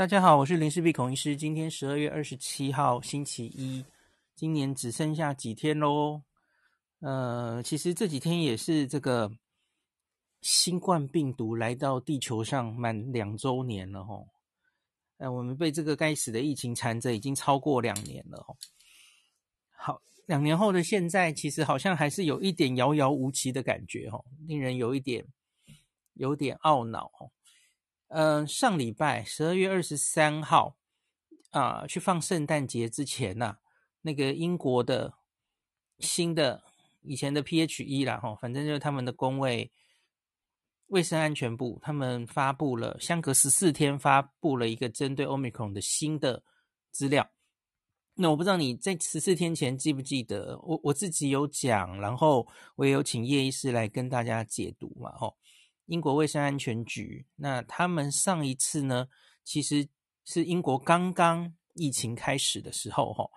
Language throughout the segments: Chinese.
大家好，我是林氏璧孔医师。今天十二月二十七号，星期一，今年只剩下几天喽。呃，其实这几天也是这个新冠病毒来到地球上满两周年了吼。呃，我们被这个该死的疫情缠着已经超过两年了吼。好，两年后的现在，其实好像还是有一点遥遥无期的感觉吼，令人有一点有点懊恼吼。嗯、上礼拜十二月二十三号啊，去放圣诞节之前呐、啊，那个英国的新的以前的 PHE 啦，哈，反正就是他们的公卫卫生安全部，他们发布了相隔十四天发布了一个针对 Omicron 的新的资料。那我不知道你在十四天前记不记得，我我自己有讲，然后我也有请叶医师来跟大家解读嘛，吼。英国卫生安全局，那他们上一次呢，其实是英国刚刚疫情开始的时候，哈，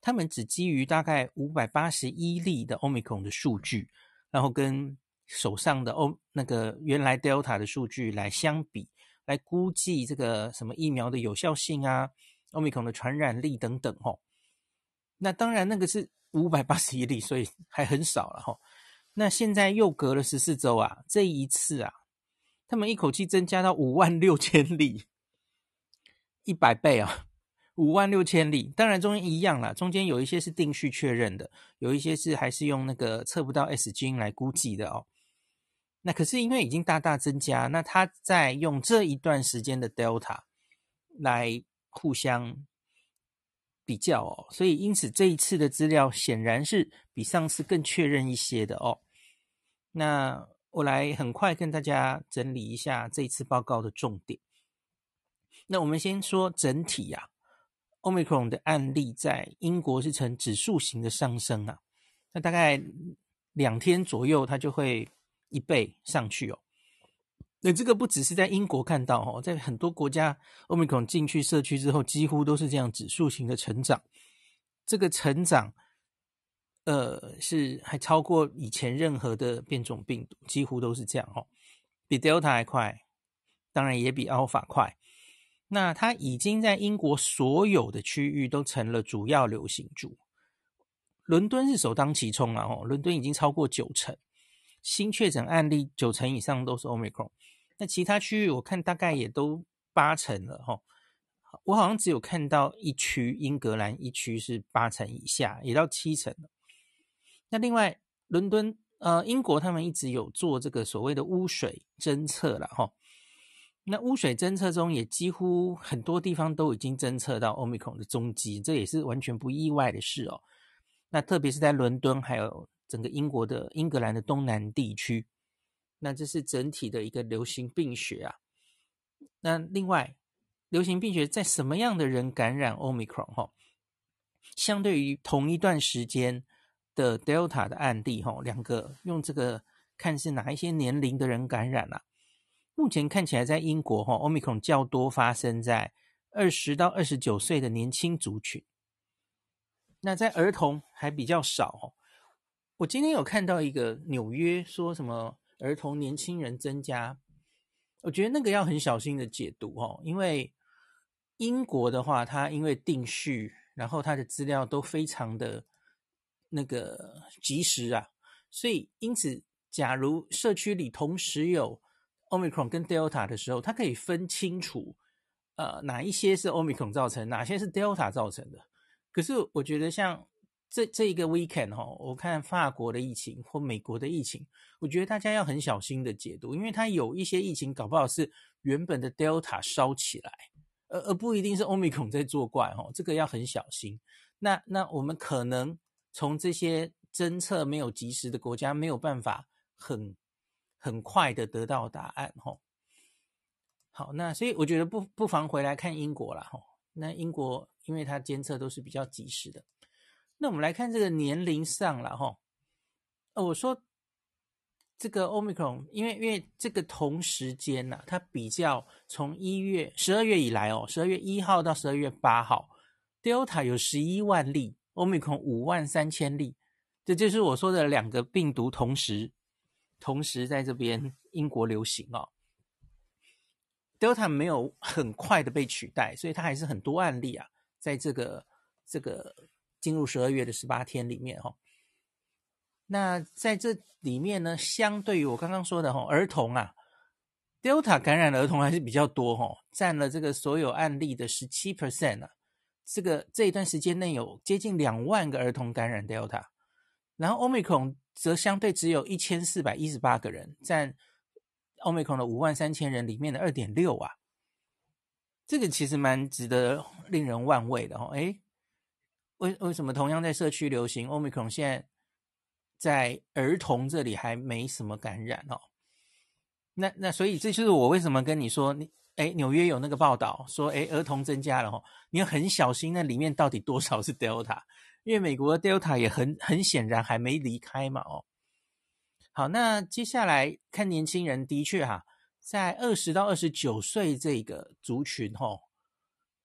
他们只基于大概五百八十一例的 Omicron 的数据，然后跟手上的欧那个原来 Delta 的数据来相比，来估计这个什么疫苗的有效性啊，Omicon 的传染力等等，哈。那当然那个是五百八十一例，所以还很少了，哈。那现在又隔了十四周啊，这一次啊，他们一口气增加到五万六千例，一百倍啊，五万六千例。当然中间一样啦，中间有一些是定序确认的，有一些是还是用那个测不到 S 基因来估计的哦。那可是因为已经大大增加，那他在用这一段时间的 Delta 来互相。比较哦，所以因此这一次的资料显然是比上次更确认一些的哦。那我来很快跟大家整理一下这一次报告的重点。那我们先说整体呀，Omicron 的案例在英国是呈指数型的上升啊，那大概两天左右它就会一倍上去哦。那这个不只是在英国看到哦，在很多国家，Omicron 进去社区之后，几乎都是这样指数型的成长。这个成长，呃，是还超过以前任何的变种病毒，几乎都是这样哦，比 Delta 还快，当然也比 Alpha 快。那它已经在英国所有的区域都成了主要流行株，伦敦是首当其冲啊哦，伦敦已经超过九成，新确诊案例九成以上都是 Omicron。那其他区域我看大概也都八成了哈，我好像只有看到一区英格兰一区是八成以下，也到七成了。那另外伦敦呃英国他们一直有做这个所谓的污水侦测了哈，那污水侦测中也几乎很多地方都已经侦测到 Omicron 的踪迹，这也是完全不意外的事哦。那特别是在伦敦还有整个英国的英格兰的东南地区。那这是整体的一个流行病学啊。那另外，流行病学在什么样的人感染 Omicron 哈？相对于同一段时间的 Delta 的案例哈，两个用这个看是哪一些年龄的人感染啊？目前看起来在英国哈，Omicron 较多发生在二十到二十九岁的年轻族群。那在儿童还比较少。我今天有看到一个纽约说什么？儿童、年轻人增加，我觉得那个要很小心的解读哦，因为英国的话，它因为定序，然后它的资料都非常的那个及时啊，所以因此，假如社区里同时有 Omicron 跟 Delta 的时候，它可以分清楚，呃，哪一些是 Omicron 造成，哪些是 Delta 造成的。可是我觉得像。这这一个 weekend 哈，我看法国的疫情或美国的疫情，我觉得大家要很小心的解读，因为它有一些疫情搞不好是原本的 Delta 烧起来，而而不一定是 Omicron 在作怪哈，这个要很小心。那那我们可能从这些侦测没有及时的国家没有办法很很快的得到答案哈。好，那所以我觉得不不妨回来看英国啦哈。那英国因为它监测都是比较及时的。那我们来看这个年龄上了哈，呃，我说这个 Omicron，因为因为这个同时间呐，它比较从一月十二月以来哦，十二月一号到十二月八号，Delta 有十一万例，Omicron 五万三千例，这就是我说的两个病毒同时同时在这边英国流行哦。Delta 没有很快的被取代，所以它还是很多案例啊，在这个这个进入十二月的十八天里面哈。那在这里面呢，相对于我刚刚说的哈，儿童啊，Delta 感染的儿童还是比较多哈，占了这个所有案例的十七 percent 啊。这个这一段时间内有接近两万个儿童感染 Delta，然后 Omicron 则相对只有一千四百一十八个人，占 Omicron 的五万三千人里面的二点六啊。这个其实蛮值得令人玩味的哦。诶，为为什么同样在社区流行 Omicron 现在？在儿童这里还没什么感染哦，那那所以这就是我为什么跟你说，你哎，纽约有那个报道说，哎，儿童增加了哦，你要很小心，那里面到底多少是 Delta？因为美国的 Delta 也很很显然还没离开嘛哦。好，那接下来看年轻人，的确哈，在二十到二十九岁这个族群哦，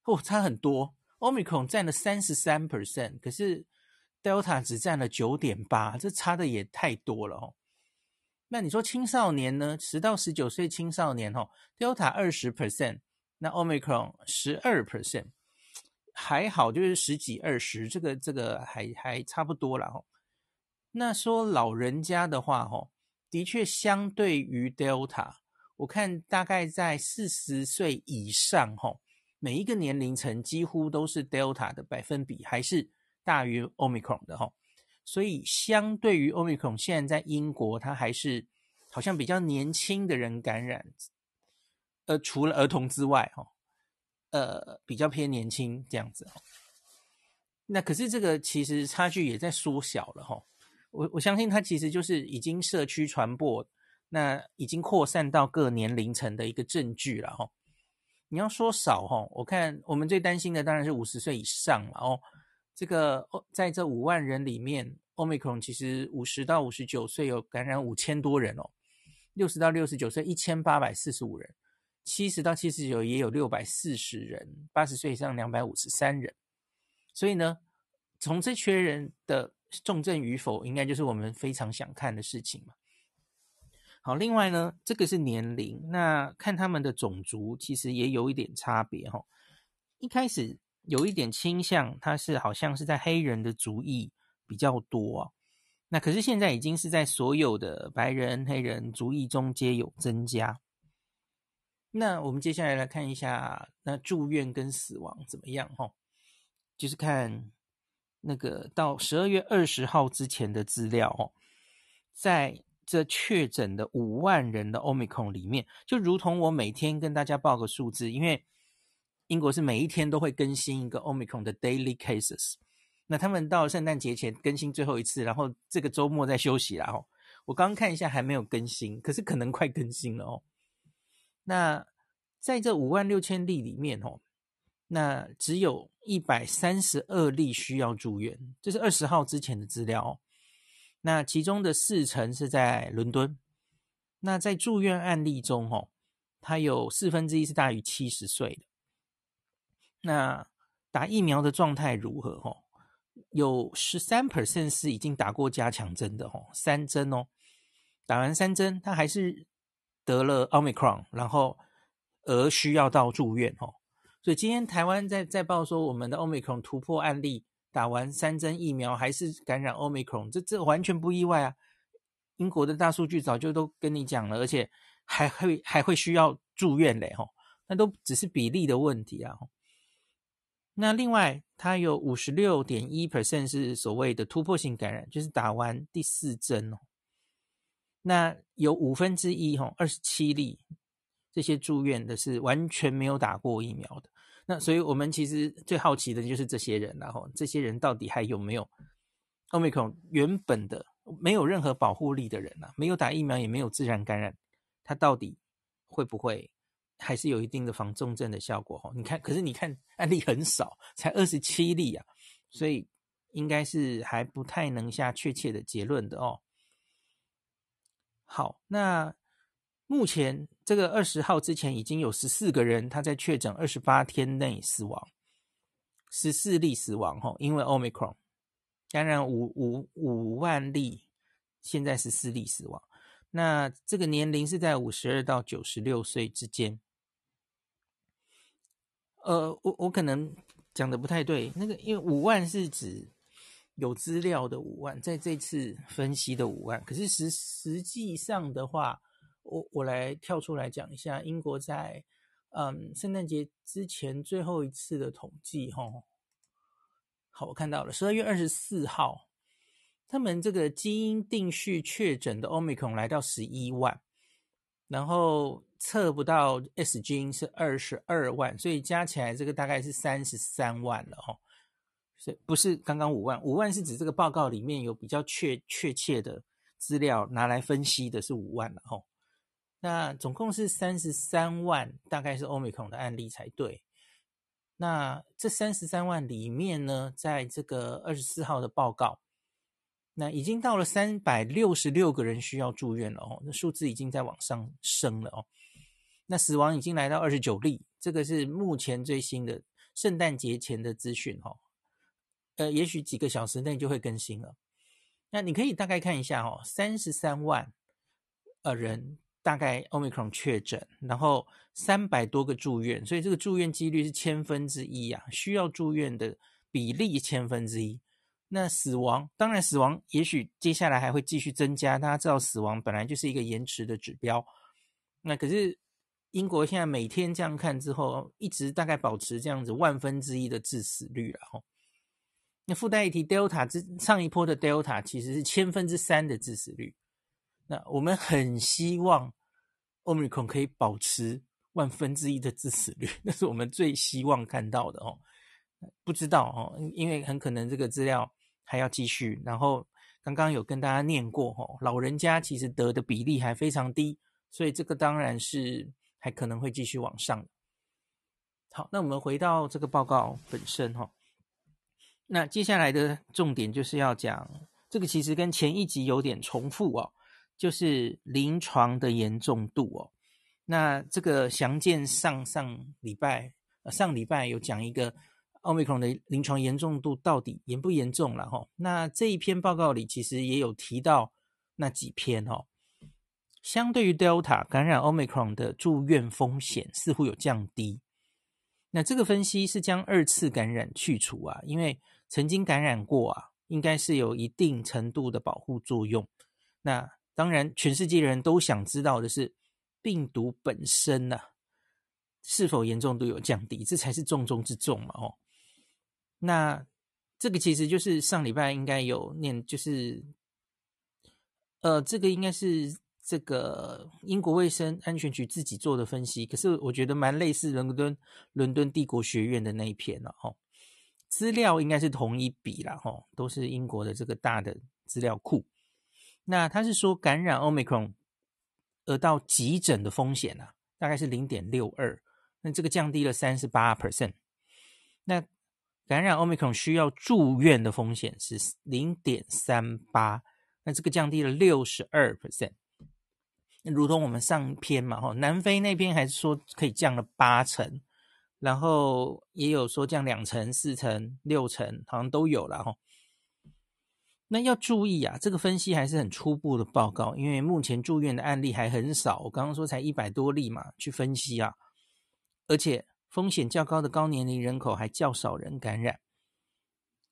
哦差很多，Omicron 占了三十三 percent，可是。Delta 只占了九点八，这差的也太多了哦。那你说青少年呢？十到十九岁青少年哦，Delta 二十 percent，那 Omicron 十二 percent，还好，就是十几二十，这个这个还还差不多了哦。那说老人家的话哦，的确相对于 Delta，我看大概在四十岁以上哦，每一个年龄层几乎都是 Delta 的百分比还是。大于 Omicron 的哈，所以相对于 Omicron，现在在英国，它还是好像比较年轻的人感染，呃，除了儿童之外，哈，呃，比较偏年轻这样子。那可是这个其实差距也在缩小了哈。我我相信它其实就是已经社区传播，那已经扩散到各年龄层的一个证据了哈。你要说少哈，我看我们最担心的当然是五十岁以上了哦。这个在这五万人里面，Omicron 其实五十到五十九岁有感染五千多人哦，六十到六十九岁一千八百四十五人，七十到七十九也有六百四十人，八十岁以上两百五十三人。所以呢，从这群人的重症与否，应该就是我们非常想看的事情嘛。好，另外呢，这个是年龄，那看他们的种族其实也有一点差别哈、哦。一开始。有一点倾向，它是好像是在黑人的族裔比较多啊。那可是现在已经是在所有的白人、黑人族裔中皆有增加。那我们接下来来看一下，那住院跟死亡怎么样？哈，就是看那个到十二月二十号之前的资料哦，在这确诊的五万人的 Omicron 里面，就如同我每天跟大家报个数字，因为。英国是每一天都会更新一个 Omicron 的 daily cases，那他们到圣诞节前更新最后一次，然后这个周末再休息啦。哦，我刚看一下还没有更新，可是可能快更新了哦。那在这五万六千例里面哦，那只有一百三十二例需要住院，这是二十号之前的资料哦。那其中的四成是在伦敦。那在住院案例中哦，它有四分之一是大于七十岁的。那打疫苗的状态如何？吼，有十三 percent 是已经打过加强针的，吼，三针哦，打完三针，他还是得了 Omicron，然后而需要到住院，吼。所以今天台湾在在报说，我们的 Omicron 突破案例，打完三针疫苗还是感染 Omicron，这这完全不意外啊。英国的大数据早就都跟你讲了，而且还会还会需要住院嘞，吼，那都只是比例的问题啊。那另外，它有五十六点一 percent 是所谓的突破性感染，就是打完第四针哦。那有五分之一哈，二十七例这些住院的是完全没有打过疫苗的。那所以我们其实最好奇的就是这些人，然后这些人到底还有没有 Omicron 原本的没有任何保护力的人啊，没有打疫苗也没有自然感染，他到底会不会？还是有一定的防重症的效果哦。你看，可是你看案例很少，才二十七例啊，所以应该是还不太能下确切的结论的哦。好，那目前这个二十号之前已经有十四个人他在确诊二十八天内死亡，十四例死亡哦，因为 Omicron 感染五五五万例，现在十四例死亡。那这个年龄是在五十二到九十六岁之间。呃，我我可能讲的不太对，那个因为五万是指有资料的五万，在这次分析的五万，可是实实际上的话，我我来跳出来讲一下，英国在嗯圣诞节之前最后一次的统计，哈，好，我看到了十二月二十四号，他们这个基因定序确诊的 Omicron 来到十一万，然后。测不到 S 基是二十二万，所以加起来这个大概是三十三万了哈。是不是刚刚五万？五万是指这个报告里面有比较确确切的资料拿来分析的是五万了哦。那总共是三十三万，大概是 Omicron 的案例才对。那这三十三万里面呢，在这个二十四号的报告。那已经到了三百六十六个人需要住院了哦，那数字已经在往上升了哦。那死亡已经来到二十九例，这个是目前最新的圣诞节前的资讯哦。呃，也许几个小时内就会更新了。那你可以大概看一下哦，三十三万呃人大概 Omicron 确诊，然后三百多个住院，所以这个住院几率是千分之一啊，需要住院的比例千分之一。那死亡，当然死亡也许接下来还会继续增加。大家知道，死亡本来就是一个延迟的指标。那可是英国现在每天这样看之后，一直大概保持这样子万分之一的致死率了哈。那附带一提，Delta 之上一波的 Delta 其实是千分之三的致死率。那我们很希望 Omicron 可以保持万分之一的致死率，那是我们最希望看到的哦。不知道哦，因为很可能这个资料。还要继续，然后刚刚有跟大家念过吼，老人家其实得的比例还非常低，所以这个当然是还可能会继续往上。好，那我们回到这个报告本身哈，那接下来的重点就是要讲这个，其实跟前一集有点重复哦，就是临床的严重度哦。那这个详见上上礼拜，上礼拜有讲一个。奥密克戎的临床严重度到底严不严重了哈？那这一篇报告里其实也有提到那几篇哦。相对于 Delta 感染奥密克戎的住院风险似乎有降低。那这个分析是将二次感染去除啊，因为曾经感染过啊，应该是有一定程度的保护作用。那当然，全世界人都想知道的是病毒本身呢，是否严重度有降低，这才是重中之重嘛哦。那这个其实就是上礼拜应该有念，就是呃，这个应该是这个英国卫生安全局自己做的分析，可是我觉得蛮类似伦敦伦敦帝国学院的那一篇了哈。资料应该是同一笔了哈，都是英国的这个大的资料库。那他是说感染 Omicron 而到急诊的风险啊，大概是零点六二，那这个降低了三十八 percent。那感染 Omicron 需要住院的风险是零点三八，那这个降低了六十二 percent。如同我们上篇嘛，哈，南非那边还是说可以降了八成，然后也有说降两成、四成、六成，好像都有了哈。那要注意啊，这个分析还是很初步的报告，因为目前住院的案例还很少。我刚刚说才一百多例嘛，去分析啊，而且。风险较高的高年龄人口还较少人感染，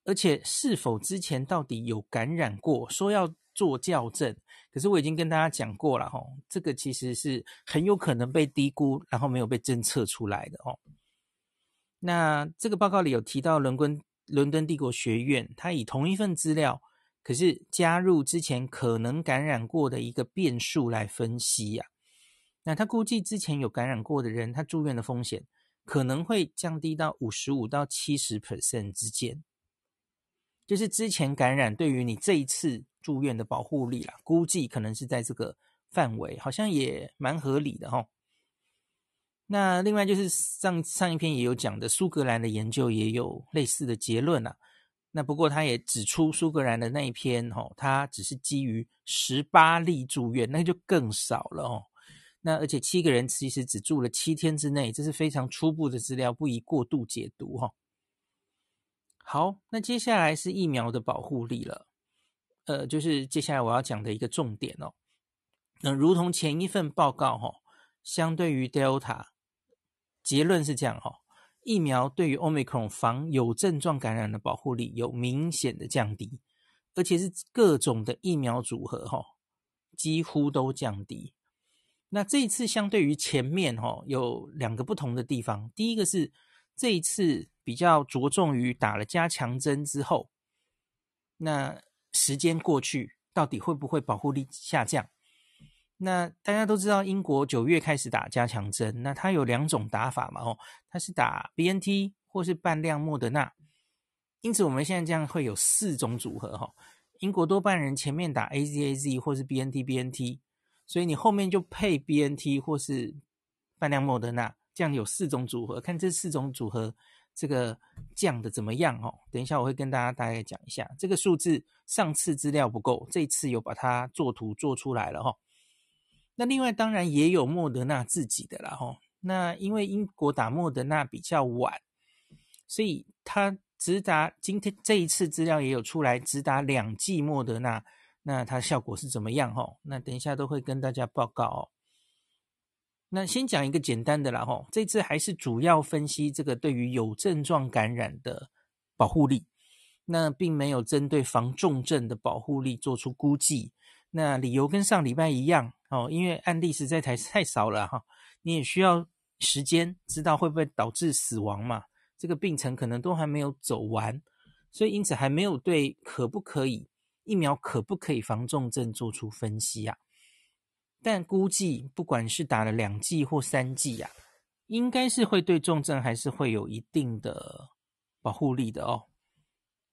而且是否之前到底有感染过，说要做校正，可是我已经跟大家讲过了哈，这个其实是很有可能被低估，然后没有被侦测出来的哦。那这个报告里有提到伦敦伦敦帝国学院，他以同一份资料，可是加入之前可能感染过的一个变数来分析呀。那他估计之前有感染过的人，他住院的风险。可能会降低到五十五到七十 percent 之间，就是之前感染对于你这一次住院的保护力啦，估计可能是在这个范围，好像也蛮合理的齁。那另外就是上上一篇也有讲的，苏格兰的研究也有类似的结论啦。那不过他也指出，苏格兰的那一篇齁，它只是基于十八例住院，那就更少了哦。那而且七个人其实只住了七天之内，这是非常初步的资料，不宜过度解读哈。好，那接下来是疫苗的保护力了，呃，就是接下来我要讲的一个重点哦。那如同前一份报告哈，相对于 Delta，结论是这样哈，疫苗对于 Omicron 防有症状感染的保护力有明显的降低，而且是各种的疫苗组合哈，几乎都降低。那这一次相对于前面哈，有两个不同的地方。第一个是这一次比较着重于打了加强针之后，那时间过去，到底会不会保护力下降？那大家都知道，英国九月开始打加强针，那它有两种打法嘛，哦，它是打 BNT 或是半量莫德纳，因此我们现在这样会有四种组合哈。英国多半人前面打 AZAZ 或是 BNT BNT，所以你后面就配 BNT 或是半量莫德纳，这样有四种组合，看这四种组合这个降的怎么样哦。等一下我会跟大家大概讲一下这个数字，上次资料不够，这次有把它做图做出来了哈。那另外当然也有莫德纳自己的啦吼，那因为英国打莫德纳比较晚，所以他只打今天这一次资料也有出来，只打两剂莫德纳，那它效果是怎么样吼？那等一下都会跟大家报告哦。那先讲一个简单的啦吼，这次还是主要分析这个对于有症状感染的保护力，那并没有针对防重症的保护力做出估计。那理由跟上礼拜一样哦，因为案例实在太太少了哈，你也需要时间知道会不会导致死亡嘛，这个病程可能都还没有走完，所以因此还没有对可不可以疫苗可不可以防重症做出分析啊。但估计不管是打了两剂或三剂呀，应该是会对重症还是会有一定的保护力的哦。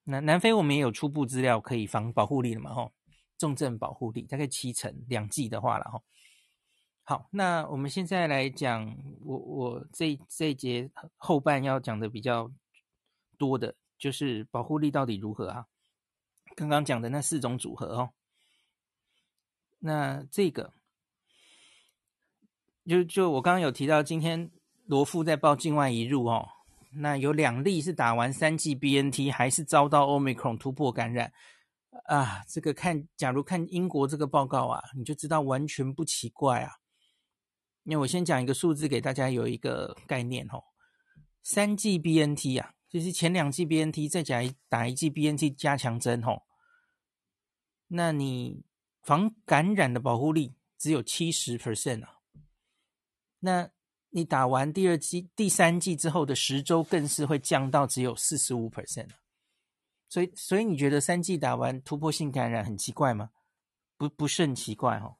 那南非我们也有初步资料可以防保护力了嘛吼。重症保护力大概七成，两剂的话了哈。好，那我们现在来讲，我我这这一节后半要讲的比较多的，就是保护力到底如何啊？刚刚讲的那四种组合哦，那这个就就我刚刚有提到，今天罗富在报境外移入哦，那有两例是打完三剂 BNT 还是遭到 Omicron 突破感染。啊，这个看，假如看英国这个报告啊，你就知道完全不奇怪啊。因为我先讲一个数字给大家有一个概念哦，三剂 BNT 啊，就是前两剂 BNT 再加打一剂 BNT 加强针哦，那你防感染的保护力只有七十 percent 啊。那你打完第二剂、第三剂之后的十周，更是会降到只有四十五 percent 啊。所以，所以你觉得三剂打完突破性感染很奇怪吗？不，不是很奇怪哦，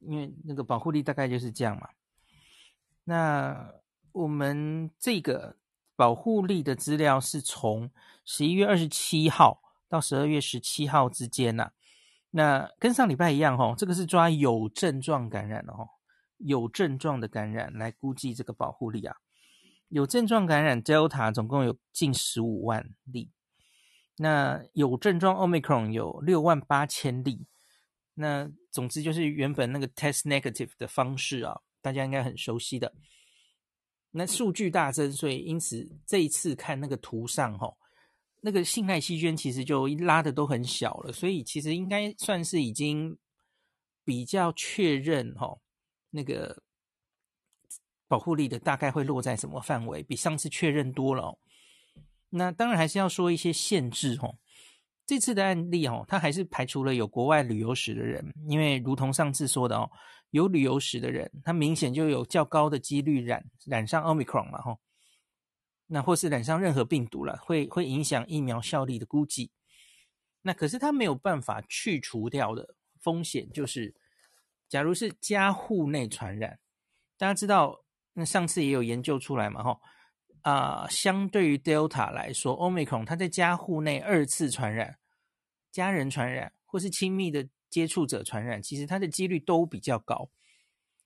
因为那个保护力大概就是这样嘛。那我们这个保护力的资料是从十一月二十七号到十二月十七号之间呐。那跟上礼拜一样哦，这个是抓有症状感染的哦，有症状的感染来估计这个保护力啊。有症状感染 Delta 总共有近十五万例。那有症状 Omicron 有六万八千例，那总之就是原本那个 test negative 的方式啊，大家应该很熟悉的。那数据大增，所以因此这一次看那个图上哈，那个信赖区间其实就拉的都很小了，所以其实应该算是已经比较确认哈，那个保护力的大概会落在什么范围，比上次确认多了。哦那当然还是要说一些限制哦。这次的案例哦，它还是排除了有国外旅游史的人，因为如同上次说的哦，有旅游史的人，他明显就有较高的几率染染上 Omicron 嘛吼。那或是染上任何病毒了，会会影响疫苗效力的估计。那可是他没有办法去除掉的风险，就是假如是家户内传染，大家知道，那上次也有研究出来嘛哈。啊、相对于 Delta 来说，Omicron 它在家户内二次传染、家人传染或是亲密的接触者传染，其实它的几率都比较高。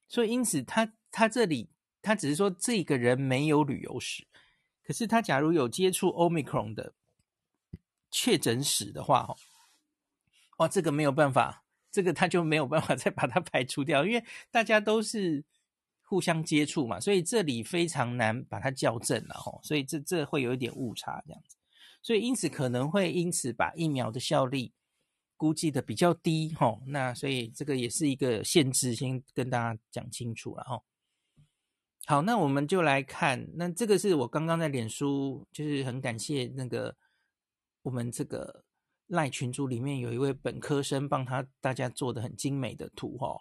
所以因此他，他他这里他只是说这个人没有旅游史，可是他假如有接触 Omicron 的确诊史的话，哦，哇，这个没有办法，这个他就没有办法 再把它排除掉，因为大家都是。互相接触嘛，所以这里非常难把它校正了吼，所以这这会有一点误差这样子，所以因此可能会因此把疫苗的效力估计的比较低吼，那所以这个也是一个限制，先跟大家讲清楚了吼。好，那我们就来看，那这个是我刚刚在脸书，就是很感谢那个我们这个赖群组里面有一位本科生帮他大家做的很精美的图哈。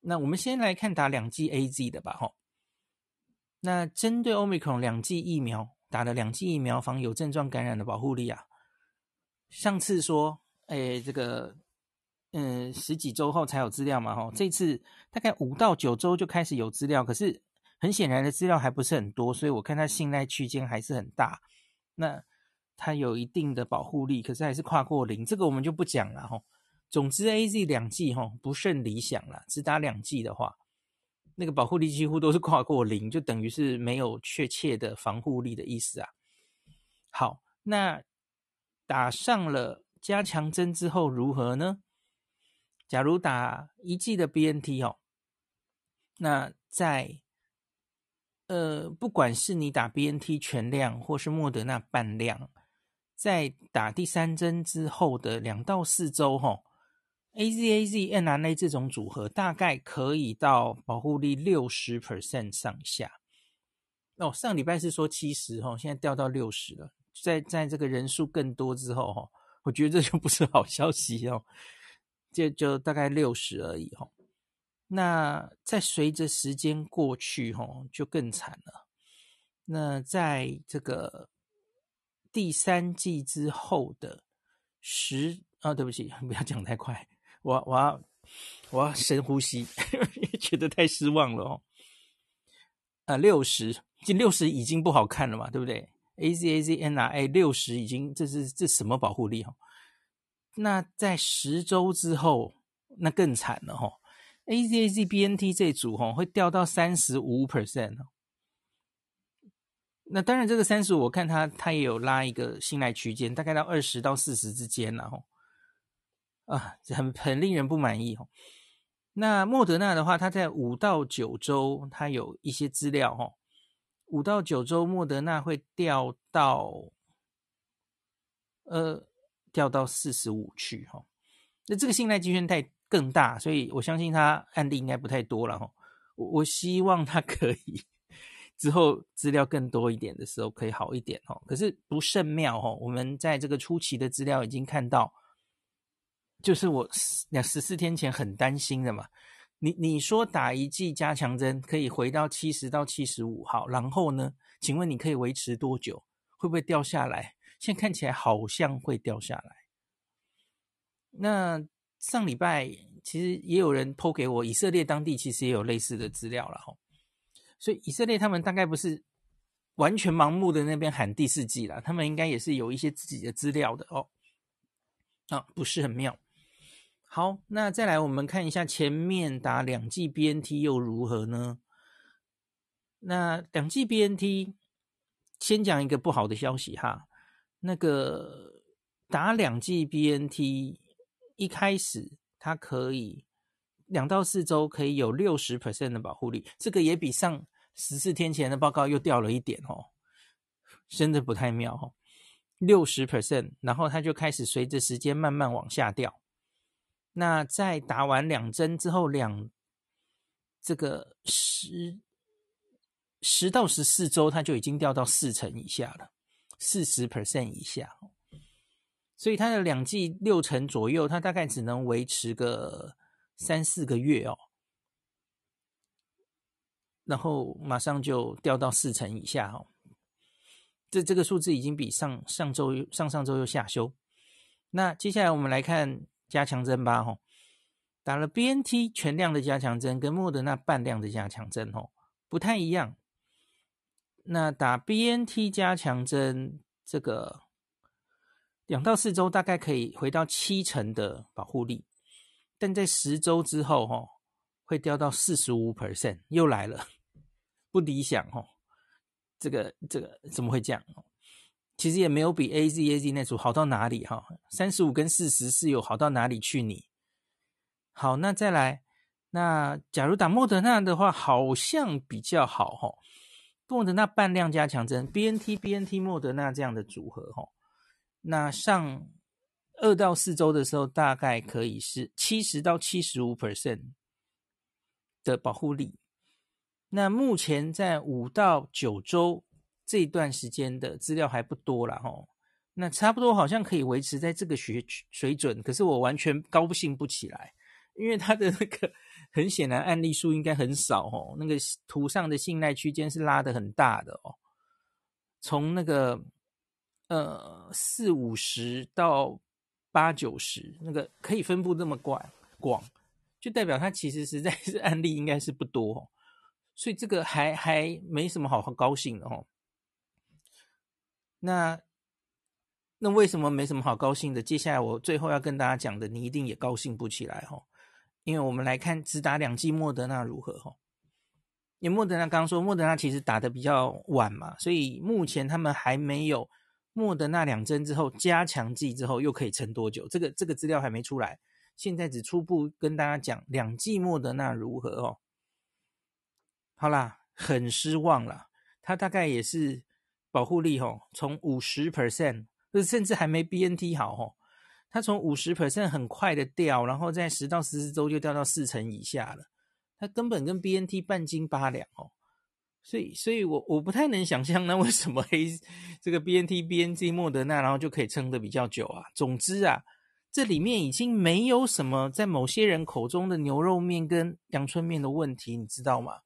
那我们先来看打两剂 AZ 的吧哈。那针对 Omicron 两剂疫苗打了两剂疫苗防有症状感染的保护力啊，上次说哎这个。嗯，十几周后才有资料嘛，吼，这次大概五到九周就开始有资料，可是很显然的资料还不是很多，所以我看它信赖区间还是很大。那它有一定的保护力，可是还是跨过零，这个我们就不讲了，吼。总之，AZ 两剂，吼，不甚理想啦，只打两剂的话，那个保护力几乎都是跨过零，就等于是没有确切的防护力的意思啊。好，那打上了加强针之后如何呢？假如打一剂的 BNT 哦，那在呃，不管是你打 BNT 全量或是莫德纳半量，在打第三针之后的两到四周哈，AZAZ mRNA 这种组合大概可以到保护力六十 percent 上下。哦，上礼拜是说七十哈，现在掉到六十了。在在这个人数更多之后哈，我觉得这就不是好消息哦。就就大概六十而已哈，那再随着时间过去哈，就更惨了。那在这个第三季之后的十啊，对不起，不要讲太快，我我要我要深呼吸，觉得太失望了哦。啊，六十，这六十已经不好看了嘛，对不对？A Z A Z N R A 六十已经，这是这什么保护力哦？那在十周之后，那更惨了哈。AZAZ BNT 这组哈会掉到三十五 percent。那当然，这个三十五，我看它它也有拉一个信赖区间，大概到二十到四十之间了哈。啊，很很令人不满意哈。那莫德纳的话，它在五到九周，它有一些资料哈。五到九周，莫德纳会掉到呃。掉到四十五去哈，那这个信赖区间太更大，所以我相信他案例应该不太多了哈。我我希望他可以之后资料更多一点的时候可以好一点哦。可是不甚妙哦，我们在这个初期的资料已经看到，就是我两十四天前很担心的嘛。你你说打一剂加强针可以回到七十到七十五号，然后呢？请问你可以维持多久？会不会掉下来？现在看起来好像会掉下来。那上礼拜其实也有人 po 给我，以色列当地其实也有类似的资料了哈。所以以色列他们大概不是完全盲目的那边喊第四剂了，他们应该也是有一些自己的资料的哦。啊，不是很妙。好，那再来我们看一下前面打两剂 BNT 又如何呢？那两剂 BNT 先讲一个不好的消息哈。那个打两剂 BNT，一开始它可以两到四周可以有六十 percent 的保护力，这个也比上十四天前的报告又掉了一点哦，真的不太妙哦。六十 percent，然后它就开始随着时间慢慢往下掉。那在打完两针之后，两这个十十到十四周，它就已经掉到四成以下了。四十 percent 以下，所以它的两剂六成左右，它大概只能维持个三四个月哦，然后马上就掉到四成以下哦。这这个数字已经比上上周上上周又下修。那接下来我们来看加强针吧，吼，打了 BNT 全量的加强针跟莫德纳半量的加强针，哦，不太一样。那打 BNT 加强针，这个两到四周大概可以回到七成的保护力，但在十周之后，哈，会掉到四十五 percent，又来了，不理想，哈，这个这个怎么会这样？其实也没有比 AZAZ 那组好到哪里，哈，三十五跟四十是有好到哪里去？你好，那再来，那假如打莫德纳的话，好像比较好，哈。莫德纳半量加强针，BNT BNT 莫德纳这样的组合，吼，那上二到四周的时候，大概可以是七十到七十五 percent 的保护力。那目前在五到九周这一段时间的资料还不多了哈。那差不多好像可以维持在这个水水准，可是我完全高兴不起来，因为它的那个很显然案例数应该很少哦，那个图上的信赖区间是拉得很大的哦，从那个呃四五十到八九十，那个可以分布这么广广，就代表它其实实在是案例应该是不多哦，所以这个还还没什么好高兴的哦，那。那为什么没什么好高兴的？接下来我最后要跟大家讲的，你一定也高兴不起来哈。因为我们来看只打两剂莫德纳如何哈。因为莫德纳刚刚说莫德纳其实打的比较晚嘛，所以目前他们还没有莫德纳两针之后加强剂之后又可以撑多久，这个这个资料还没出来。现在只初步跟大家讲两剂莫德纳如何哦。好啦，很失望啦，它大概也是保护力吼，从五十 percent。甚至还没 BNT 好哦，它从五十 percent 很快的掉，然后在十到十四周就掉到四成以下了，它根本跟 BNT 半斤八两哦，所以，所以我我不太能想象，那为什么黑 这个 BNT、BNT、莫德纳，然后就可以撑得比较久啊？总之啊，这里面已经没有什么在某些人口中的牛肉面跟阳春面的问题，你知道吗？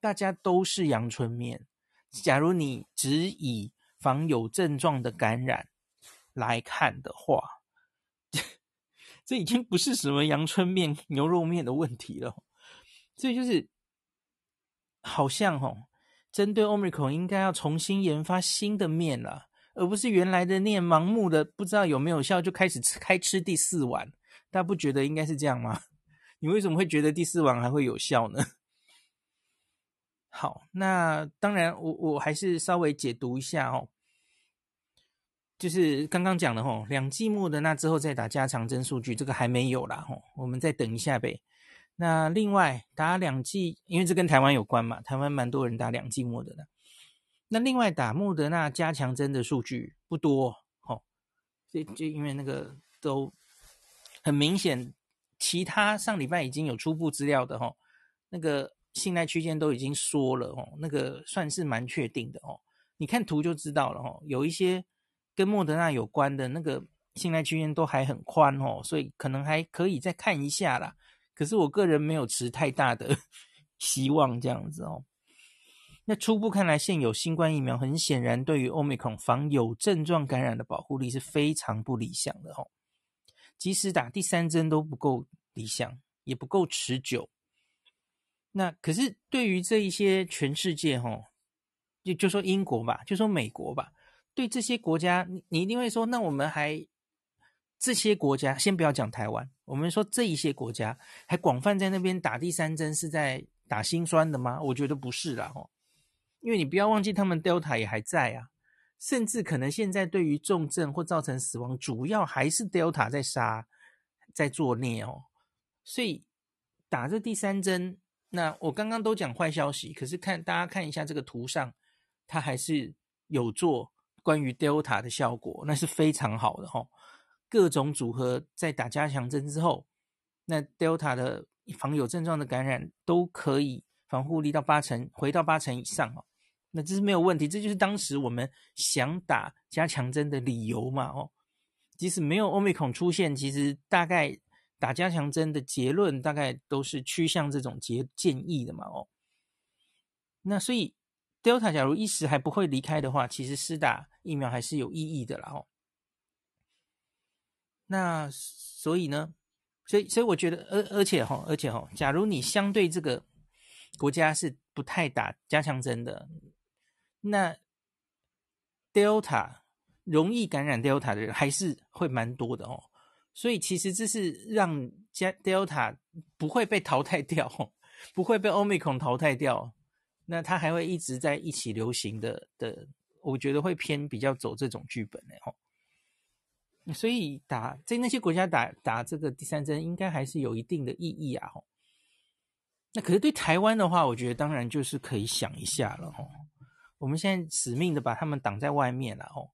大家都是阳春面。假如你只以防有症状的感染来看的话，这已经不是什么阳春面、牛肉面的问题了。所以就是好像哦，针对 Omicron 应该要重新研发新的面了，而不是原来的面盲目的不知道有没有效就开始吃开吃第四碗。大家不觉得应该是这样吗？你为什么会觉得第四碗还会有效呢？好，那当然我，我还是稍微解读一下哦，就是刚刚讲的吼，两剂莫德纳之后再打加强针数据，这个还没有啦吼，我们再等一下呗。那另外打两剂，因为这跟台湾有关嘛，台湾蛮多人打两剂莫德纳。那另外打莫德纳加强针的数据不多吼，就就因为那个都很明显，其他上礼拜已经有初步资料的吼，那个。信赖区间都已经说了哦，那个算是蛮确定的哦。你看图就知道了哦，有一些跟莫德纳有关的那个信赖区间都还很宽哦，所以可能还可以再看一下啦。可是我个人没有持太大的 希望这样子哦。那初步看来，现有新冠疫苗很显然对于 Omicron 防有症状感染的保护力是非常不理想的哦。即使打第三针都不够理想，也不够持久。那可是对于这一些全世界哈，就就说英国吧，就说美国吧，对这些国家，你你一定会说，那我们还这些国家，先不要讲台湾，我们说这一些国家还广泛在那边打第三针，是在打心酸的吗？我觉得不是啦，哦，因为你不要忘记，他们 Delta 也还在啊，甚至可能现在对于重症或造成死亡，主要还是 Delta 在杀，在作孽哦，所以打这第三针。那我刚刚都讲坏消息，可是看大家看一下这个图上，它还是有做关于 Delta 的效果，那是非常好的哈。各种组合在打加强针之后，那 Delta 的防有症状的感染都可以防护力到八成，回到八成以上哦。那这是没有问题，这就是当时我们想打加强针的理由嘛哦。即使没有 Omicron 出现，其实大概。打加强针的结论大概都是趋向这种结建议的嘛，哦，那所以 Delta 假如一时还不会离开的话，其实施打疫苗还是有意义的啦，哦。那所以呢，所以所以我觉得，而而且哈，而且哈，假如你相对这个国家是不太打加强针的，那 Delta 容易感染 Delta 的人还是会蛮多的哦。所以其实这是让加 Delta 不会被淘汰掉，不会被 Omicron 淘汰掉，那它还会一直在一起流行的的，我觉得会偏比较走这种剧本的哦。所以打在那些国家打打这个第三针，应该还是有一定的意义啊吼。那可是对台湾的话，我觉得当然就是可以想一下了吼。我们现在死命的把他们挡在外面了吼。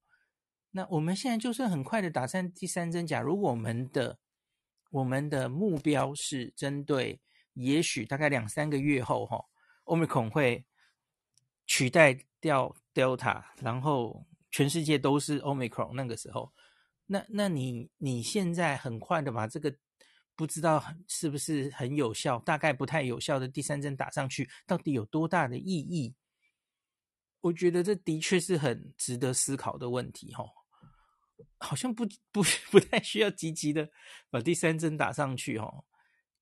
那我们现在就算很快的打上第三针，假如我们的我们的目标是针对，也许大概两三个月后哈 Omicron 会取代掉 Delta，然后全世界都是 Omicron 那个时候，那那你你现在很快的把这个不知道是不是很有效，大概不太有效的第三针打上去，到底有多大的意义？我觉得这的确是很值得思考的问题，吼。好像不不不太需要积极的把第三针打上去哦。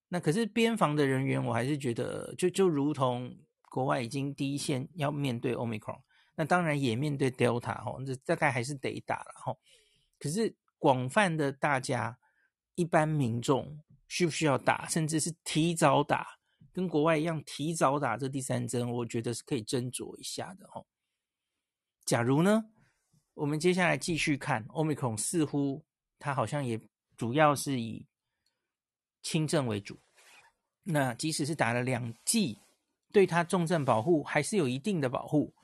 那可是边防的人员，我还是觉得就就如同国外已经第一线要面对 Omicron，那当然也面对 Delta 哦，这大概还是得打了哈。可是广泛的大家一般民众需不需要打，甚至是提早打，跟国外一样提早打这第三针，我觉得是可以斟酌一下的哦。假如呢？我们接下来继续看 Omicron，似乎它好像也主要是以轻症为主。那即使是打了两剂，对它重症保护还是有一定的保护。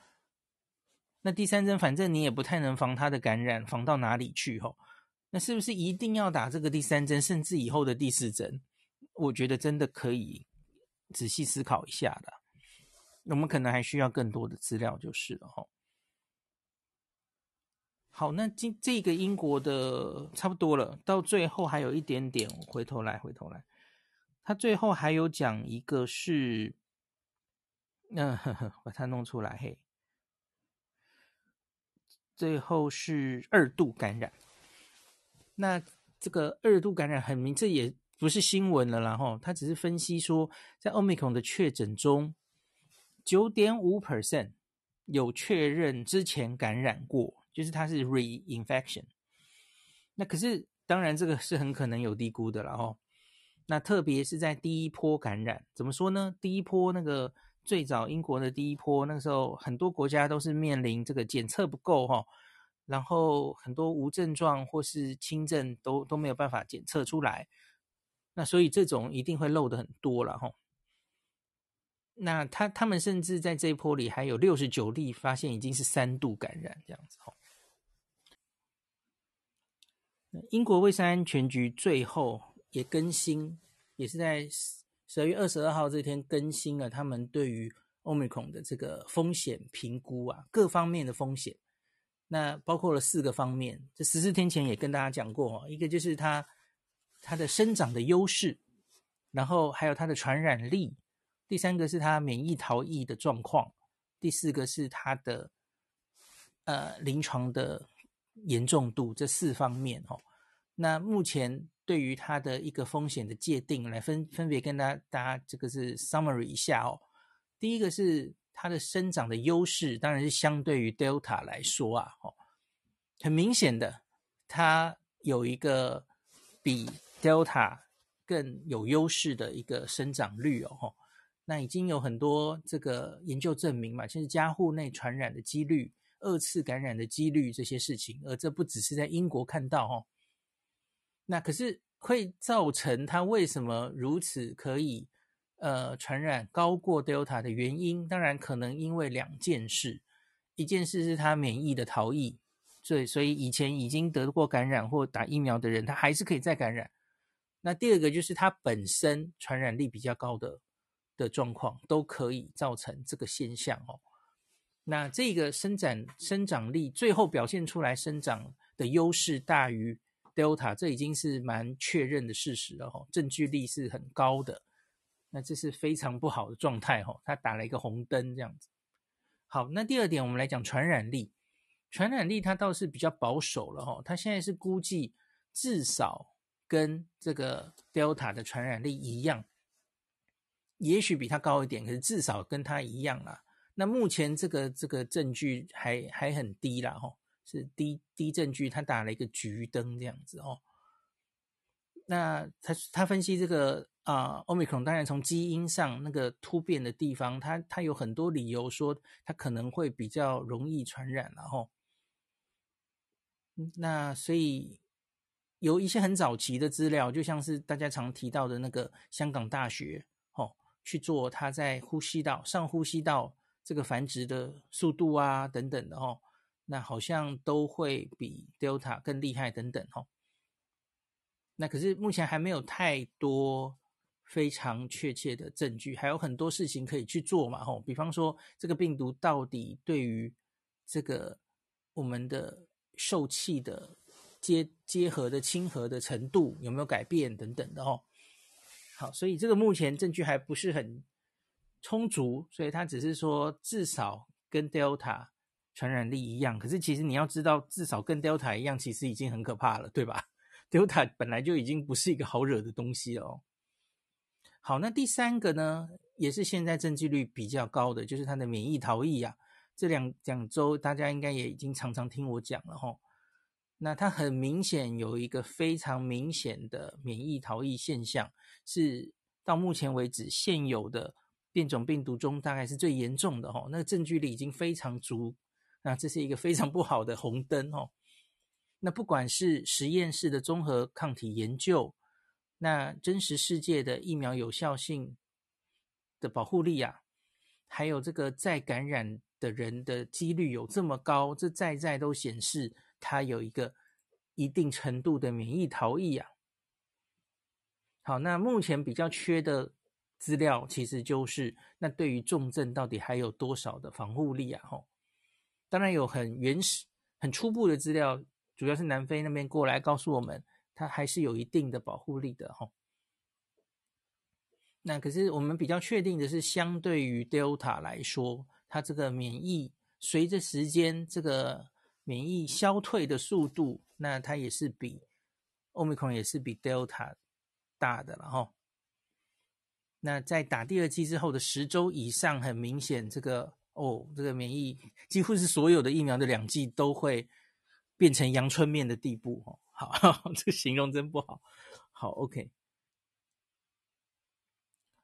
那第三针，反正你也不太能防它的感染，防到哪里去？吼，那是不是一定要打这个第三针，甚至以后的第四针？我觉得真的可以仔细思考一下的。我们可能还需要更多的资料，就是了，哈。好，那今这个英国的差不多了，到最后还有一点点，回头来，回头来，他最后还有讲一个是，嗯、呃，把它弄出来，嘿，最后是二度感染，那这个二度感染很明，这也不是新闻了，然后他只是分析说，在 Omicron 的确诊中，九点五 percent 有确认之前感染过。就是它是 reinfection，那可是当然这个是很可能有低估的了哦。那特别是在第一波感染，怎么说呢？第一波那个最早英国的第一波，那个时候很多国家都是面临这个检测不够哈，然后很多无症状或是轻症都都没有办法检测出来，那所以这种一定会漏的很多了哈。那他他们甚至在这一波里还有六十九例发现已经是三度感染这样子哈。英国卫生安全局最后也更新，也是在十二月二十二号这天更新了他们对于 Omicron 的这个风险评估啊，各方面的风险。那包括了四个方面，这十四天前也跟大家讲过，一个就是它它的生长的优势，然后还有它的传染力，第三个是它免疫逃逸的状况，第四个是它的呃临床的。严重度这四方面哦，那目前对于它的一个风险的界定来分分别跟大家大家这个是 summary 一下哦。第一个是它的生长的优势，当然是相对于 Delta 来说啊，哦，很明显的，它有一个比 Delta 更有优势的一个生长率哦。那已经有很多这个研究证明嘛，其实家户内传染的几率。二次感染的几率这些事情，而这不只是在英国看到哦。那可是会造成它为什么如此可以呃传染高过 Delta 的原因，当然可能因为两件事，一件事是它免疫的逃逸，所以所以以前已经得过感染或打疫苗的人，他还是可以再感染。那第二个就是它本身传染力比较高的的状况，都可以造成这个现象哦。那这个生长生长力最后表现出来生长的优势大于 Delta，这已经是蛮确认的事实了哈，证据力是很高的。那这是非常不好的状态哈，它打了一个红灯这样子。好，那第二点我们来讲传染力，传染力它倒是比较保守了哈，它现在是估计至少跟这个 Delta 的传染力一样，也许比它高一点，可是至少跟它一样啦。那目前这个这个证据还还很低啦，吼，是低低证据，他打了一个橘灯这样子哦。那他他分析这个啊，Omicron 当然从基因上那个突变的地方，它它有很多理由说它可能会比较容易传染，然后，那所以有一些很早期的资料，就像是大家常提到的那个香港大学，哦，去做它在呼吸道上呼吸道。这个繁殖的速度啊，等等的哦，那好像都会比 Delta 更厉害等等哦。那可是目前还没有太多非常确切的证据，还有很多事情可以去做嘛，吼，比方说这个病毒到底对于这个我们的受气的结结合的亲和的程度有没有改变等等的哦。好，所以这个目前证据还不是很充足，所以他只是说至少跟 Delta 传染力一样，可是其实你要知道，至少跟 Delta 一样，其实已经很可怕了，对吧？Delta 本来就已经不是一个好惹的东西了哦。好，那第三个呢，也是现在证据率比较高的，就是它的免疫逃逸啊。这两两周大家应该也已经常常听我讲了齁。那它很明显有一个非常明显的免疫逃逸现象，是到目前为止现有的变种病毒中大概是最严重的齁。那个证据力已经非常足，那这是一个非常不好的红灯齁。那不管是实验室的综合抗体研究，那真实世界的疫苗有效性的保护力啊，还有这个再感染的人的几率有这么高，这在在都显示它有一个一定程度的免疫逃逸啊。好，那目前比较缺的资料，其实就是那对于重症到底还有多少的防护力啊？吼，当然有很原始、很初步的资料，主要是南非那边过来告诉我们。它还是有一定的保护力的哈。那可是我们比较确定的是，相对于 Delta 来说，它这个免疫随着时间这个免疫消退的速度，那它也是比 Omicron 也是比 Delta 大的了哈。那在打第二剂之后的十周以上，很明显这个哦，这个免疫几乎是所有的疫苗的两剂都会变成阳春面的地步哈。好，这形容真不好。好，OK。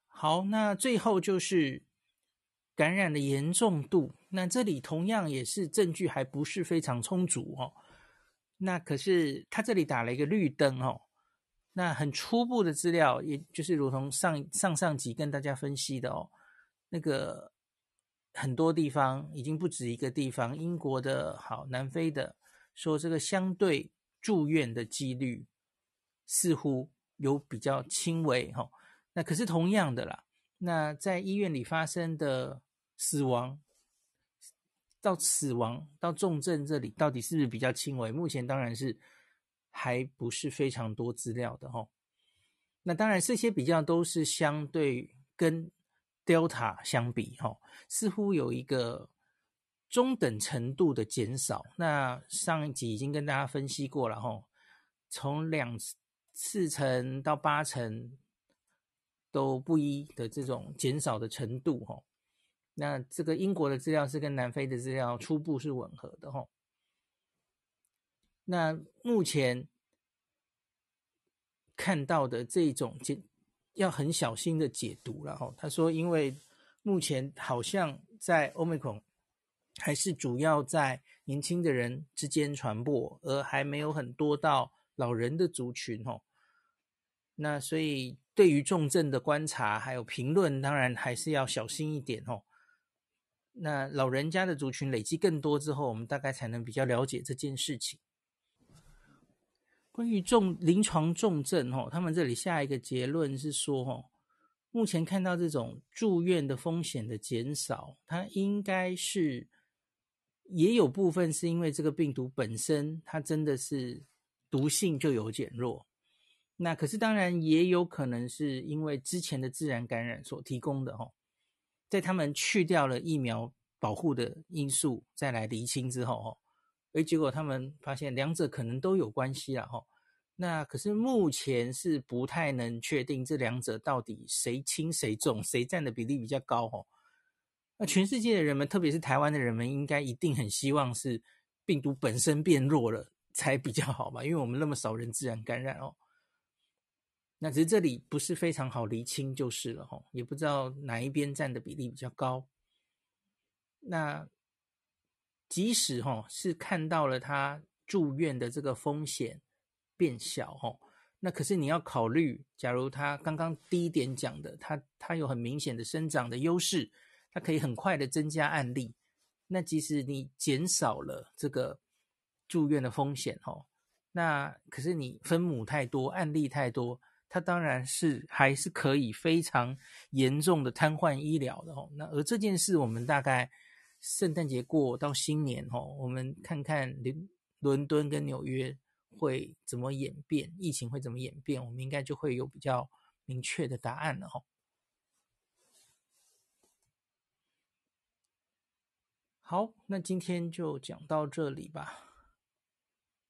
好，那最后就是感染的严重度。那这里同样也是证据还不是非常充足哦。那可是他这里打了一个绿灯哦。那很初步的资料，也就是如同上上上集跟大家分析的哦，那个很多地方已经不止一个地方，英国的好，南非的说这个相对。住院的几率似乎有比较轻微哈，那可是同样的啦。那在医院里发生的死亡到死亡到重症这里，到底是不是比较轻微？目前当然是还不是非常多资料的哈。那当然这些比较都是相对跟 Delta 相比哈，似乎有一个。中等程度的减少，那上一集已经跟大家分析过了吼，从两四成到八成都不一的这种减少的程度吼，那这个英国的资料是跟南非的资料初步是吻合的吼，那目前看到的这种解要很小心的解读了吼，他说因为目前好像在 Omicron。还是主要在年轻的人之间传播，而还没有很多到老人的族群哦。那所以对于重症的观察还有评论，当然还是要小心一点哦。那老人家的族群累积更多之后，我们大概才能比较了解这件事情。关于重临床重症哦，他们这里下一个结论是说哦，目前看到这种住院的风险的减少，它应该是。也有部分是因为这个病毒本身，它真的是毒性就有减弱。那可是当然也有可能是因为之前的自然感染所提供的哈，在他们去掉了疫苗保护的因素，再来厘清之后哈，诶，结果他们发现两者可能都有关系了哈。那可是目前是不太能确定这两者到底谁轻谁重，谁占的比例比较高哈。那全世界的人们，特别是台湾的人们，应该一定很希望是病毒本身变弱了才比较好吧？因为我们那么少人自然感染哦。那只是这里不是非常好厘清就是了哈，也不知道哪一边占的比例比较高。那即使哈是看到了他住院的这个风险变小哈，那可是你要考虑，假如他刚刚第一点讲的，他他有很明显的生长的优势。它可以很快的增加案例，那即使你减少了这个住院的风险哦，那可是你分母太多，案例太多，它当然是还是可以非常严重的瘫痪医疗的哦。那而这件事，我们大概圣诞节过到新年哦，我们看看伦伦敦跟纽约会怎么演变，疫情会怎么演变，我们应该就会有比较明确的答案了哦。好，那今天就讲到这里吧。